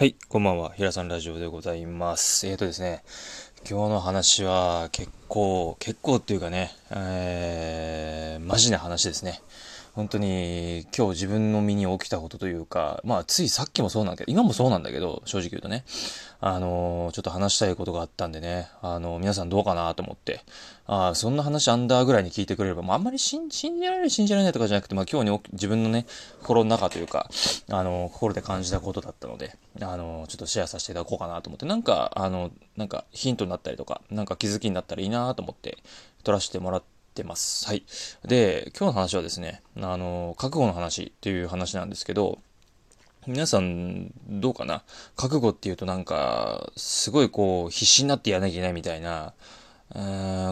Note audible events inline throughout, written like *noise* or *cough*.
はい、こんばんは。平さんラジオでございます。えーとですね、今日の話は結構、結構っていうかね、えー、マジな話ですね。本当に今日自分の身に起きたことというか、まあついさっきもそうなんだけど、今もそうなんだけど、正直言うとね、あのー、ちょっと話したいことがあったんでね、あのー、皆さんどうかなと思って、ああ、そんな話アンダーぐらいに聞いてくれれば、まああんまり信じられる、信じられないとかじゃなくて、まあ今日に自分のね、心の中というか、あのー、心で感じたことだったので、あのちょっとシェアさせていただこうかなと思って、なんか、あの、なんかヒントになったりとか、なんか気づきになったらいいなと思って、撮らせてもらって、てます。はい。で、今日の話はですね、あの、覚悟の話っていう話なんですけど、皆さん、どうかな？覚悟っていうとなんか、すごいこう、必死になってやらなきゃいけないみたいな、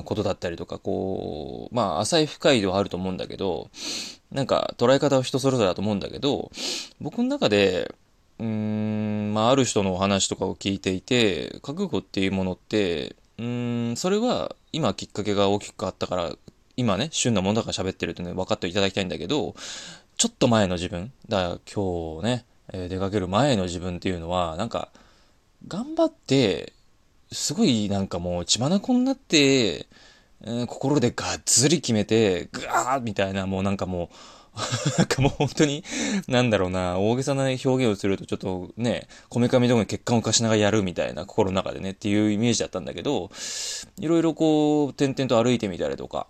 ことだったりとか、こう、まあ、浅い深い度はあると思うんだけど、なんか、捉え方は人それぞれだと思うんだけど、僕の中で、うーん、まあ、ある人のお話とかを聞いていて、覚悟っていうものって、うーん、それは今きっかけが大きくあったから、今ね、旬なものだから喋ってるってね、分かっていただきたいんだけど、ちょっと前の自分、だから今日ね、えー、出かける前の自分っていうのは、なんか、頑張って、すごいなんかもう血眼になって、えー、心でがっつり決めて、ぐわーみたいな、もうなんかもう、なんかもう本当に、なんだろうな、大げさな表現をするとちょっとね、こめかみどこに血管を貸しながらやるみたいな心の中でねっていうイメージだったんだけど、いろいろこう、点々と歩いてみたりとか、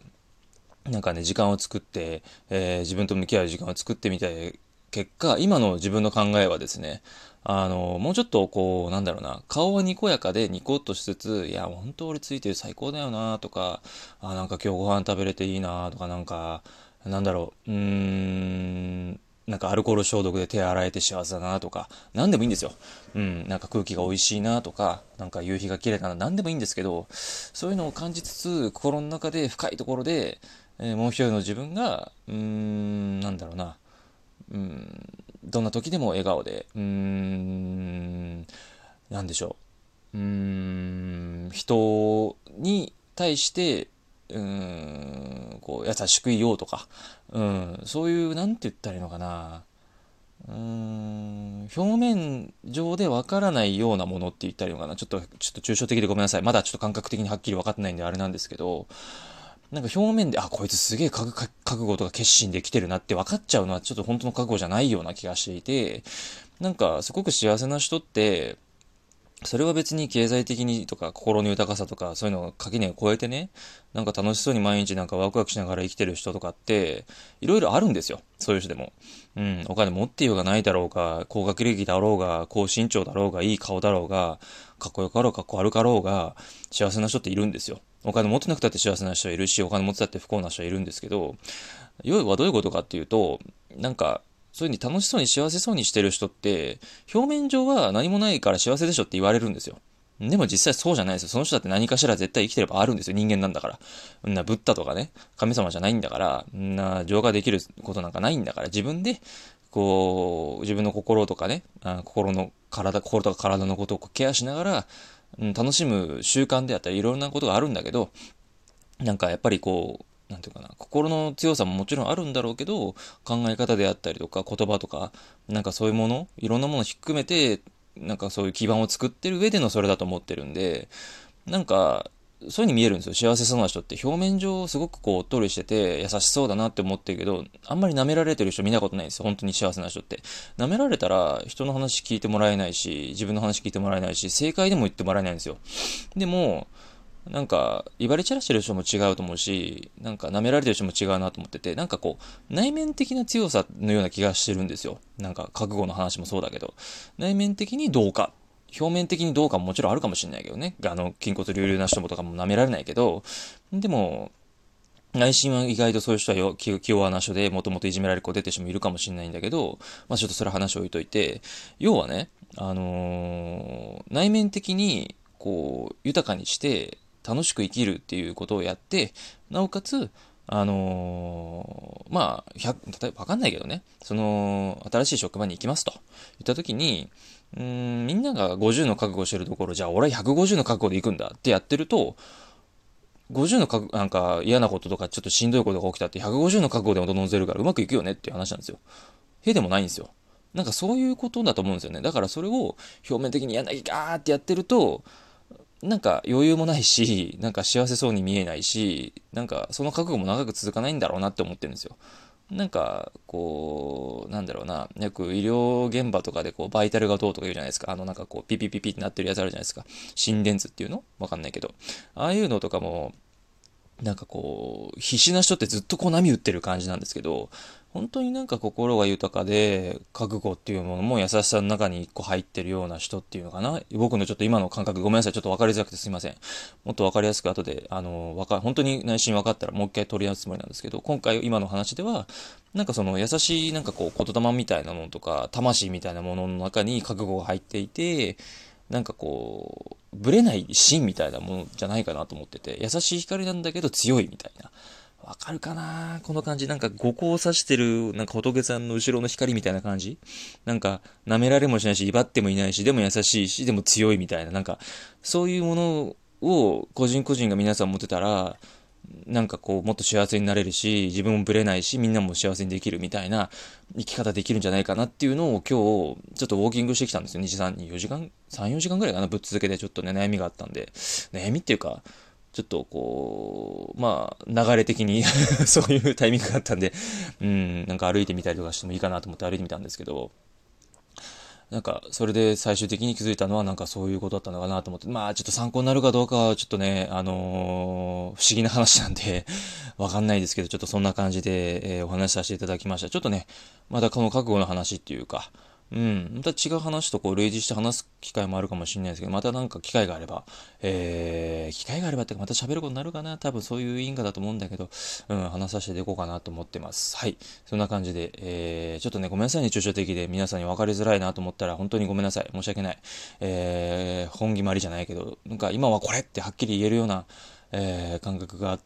なんかね、時間を作って、えー、自分と向き合う時間を作ってみたい結果、今の自分の考えはですね、あの、もうちょっとこう、なんだろうな、顔はにこやかでニコッとしつつ、いや、本当俺ついてる最高だよなとか、あ、なんか今日ご飯食べれていいなとか、なんか、なんだろう、うーん、なんかアルコール消毒で手洗えて幸せだなとか、何でもいいんですよ。うん、なんか空気が美味しいなとか、なんか夕日が綺麗だな、何でもいいんですけど、そういうのを感じつつ、心の中で深いところで、えー、もう一人の自分が、うーん、なんだろうな、うん、どんな時でも笑顔で、うーん、なんでしょう、うーん、人に対して、うん、こう、優しく言おうとか、うん、そういう、なんて言ったらいいのかな。うん、表面上でわからないようなものって言ったらいいのかな。ちょっと、ちょっと抽象的でごめんなさい。まだちょっと感覚的にはっきり分かってないんであれなんですけど、なんか表面で、あ、こいつすげえ覚悟とか決心できてるなって分かっちゃうのはちょっと本当の覚悟じゃないような気がしていて、なんかすごく幸せな人って、それは別に経済的にとか心の豊かさとかそういうのを垣根を越えてね、なんか楽しそうに毎日なんかワクワクしながら生きてる人とかって、いろいろあるんですよ。そういう人でも。うん、お金持ってようがないだろうが、高学歴だろうが、高身長だろうが、いい顔だろうが、かっこよかろうかっこ悪かろうが、幸せな人っているんですよ。お金持ってなくたって幸せな人はいるし、お金持ってたって不幸な人はいるんですけど、要はどういうことかっていうと、なんか、そういうふうに楽しそうに幸せそうにしてる人って、表面上は何もないから幸せでしょって言われるんですよ。でも実際そうじゃないですよ。その人だって何かしら絶対生きてればあるんですよ。人間なんだから。んな、ブッダとかね、神様じゃないんだから、んな、浄化できることなんかないんだから、自分で、こう、自分の心とかね、あ心の体、心とか体のことをケアしながら、うん、楽しむ習慣であったり、いろんなことがあるんだけど、なんかやっぱりこう、なんていうかな、心の強さももちろんあるんだろうけど、考え方であったりとか、言葉とか、なんかそういうもの、いろんなものを含めて、なんかそういう基盤を作ってる上でのそれだと思ってるんで、なんか、そういう風に見えるんですよ。幸せそうな人って。表面上すごくこう、おっとりしてて、優しそうだなって思ってるけど、あんまり舐められてる人見たことないんですよ。本当に幸せな人って。舐められたら、人の話聞いてもらえないし、自分の話聞いてもらえないし、正解でも言ってもらえないんですよ。でも、なんか、言われ散らしてる人も違うと思うし、なんか舐められてる人も違うなと思ってて、なんかこう、内面的な強さのような気がしてるんですよ。なんか、覚悟の話もそうだけど、内面的にどうか。表面的にどうかももちろんあるかもしれないけどね。あの、筋骨隆々な人もとかも舐められないけど、でも、内心は意外とそういう人は気弱な人で、もともといじめられる子出てる人もいるかもしれないんだけど、まあちょっとそれ話を置いといて、要はね、あのー、内面的に、こう、豊かにして、楽しく生きるっていうことをやって、なおかつ、あのー、まあ、例えばわかんないけどね、その、新しい職場に行きますと言った時に、うん、みんなが50の覚悟してるところ、じゃあ俺は150の覚悟で行くんだってやってると、50の覚なんか嫌なこととかちょっとしんどいことが起きたって150の覚悟でも望んでるからうまくいくよねっていう話なんですよ。へでもないんですよ。なんかそういうことだと思うんですよね。だからそれを表面的にやんなきゃーってやってると、なんか余裕もないし、なんか幸せそうに見えないし、なんかその覚悟も長く続かないんだろうなって思ってるんですよ。なんか、こう、なんだろうな、よく医療現場とかでこう、バイタルがどうとか言うじゃないですか。あの、なんかこう、ピピピピってなってるやつあるじゃないですか。心電図っていうの？わかんないけど。ああいうのとかも、なんかこう、必死な人ってずっとこう波打ってる感じなんですけど、本当になんか心が豊かで、覚悟っていうものも優しさの中に一個入ってるような人っていうのかな。僕のちょっと今の感覚ごめんなさい。ちょっと分かりづらくてすいません。もっと分かりやすく後で、あの、わか、本当に内心分かったらもう一回取り直すつもりなんですけど、今回今の話では、なんかその優しいなんかこう言霊みたいなものとか、魂みたいなものの中に覚悟が入っていて、なんかこう、ぶれない芯みたいなものじゃないかなと思ってて、優しい光なんだけど強いみたいな。わかるかな？この感じ。なんか五光を指してる、なんか仏さんの後ろの光みたいな感じ？なんか、舐められもしないし、威張ってもいないし、でも優しいし、でも強いみたいな。なんか、そういうものを個人個人が皆さん持ってたら、なんかこう、もっと幸せになれるし、自分もぶれないし、みんなも幸せにできるみたいな生き方できるんじゃないかなっていうのを今日、ちょっとウォーキングしてきたんですよ。2時3、4時間 ?3、4時間ぐらいかなぶっ続けてちょっとね、悩みがあったんで。悩みっていうか、ちょっとこう、まあ、流れ的に *laughs* そういうタイミングがあったんで、うん、なんか歩いてみたりとかしてもいいかなと思って歩いてみたんですけど、なんか、それで最終的に気づいたのは、なんかそういうことだったのかなと思って、まあ、ちょっと参考になるかどうかは、ちょっとね、あのー、不思議な話なんで *laughs* わかんないですけど、ちょっとそんな感じで、えー、お話しさせていただきました。ちょっとね、またこの覚悟の話っていうか、うん。また違う話とこう類似して話す機会もあるかもしれないですけど、またなんか機会があれば、えー、機会があればってかまた喋ることになるかな多分そういう因果だと思うんだけど、うん、話させていこうかなと思ってます。はい。そんな感じで、えー、ちょっとね、ごめんなさいね、抽象的で皆さんに分かりづらいなと思ったら、本当にごめんなさい。申し訳ない。えー、本決まりじゃないけど、なんか今はこれってはっきり言えるような、えー、感覚が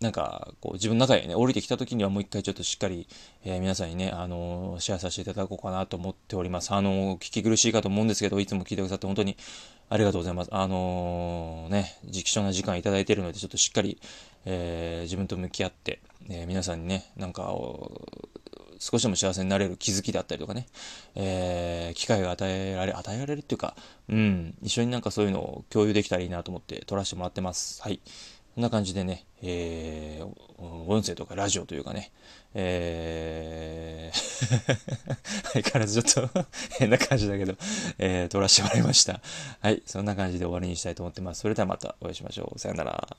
なんか、こう、自分の中にね、降りてきた時にはもう一回ちょっとしっかり、えー、皆さんにね、あのー、シェアさせていただこうかなと思っております。あのー、聞き苦しいかと思うんですけど、いつも聞いてくださって本当にありがとうございます。あのね、貴重な時間いただいているので、ちょっとしっかり、え自分と向き合って、え皆さんにね、なんか、少しでも幸せになれる気づきだったりとかね、えー、機会が与えられ、与えられるっていうか、うん、一緒になんかそういうのを共有できたらいいなと思って撮らせてもらってます。はい。こんな感じでね、えー、音声とかラジオというかね、えー *laughs* 相変わらずちょっと *laughs* 変な感じだけど、えー、撮らせてもらいました。はい、そんな感じで終わりにしたいと思ってます。それではまたお会いしましょう。さよなら。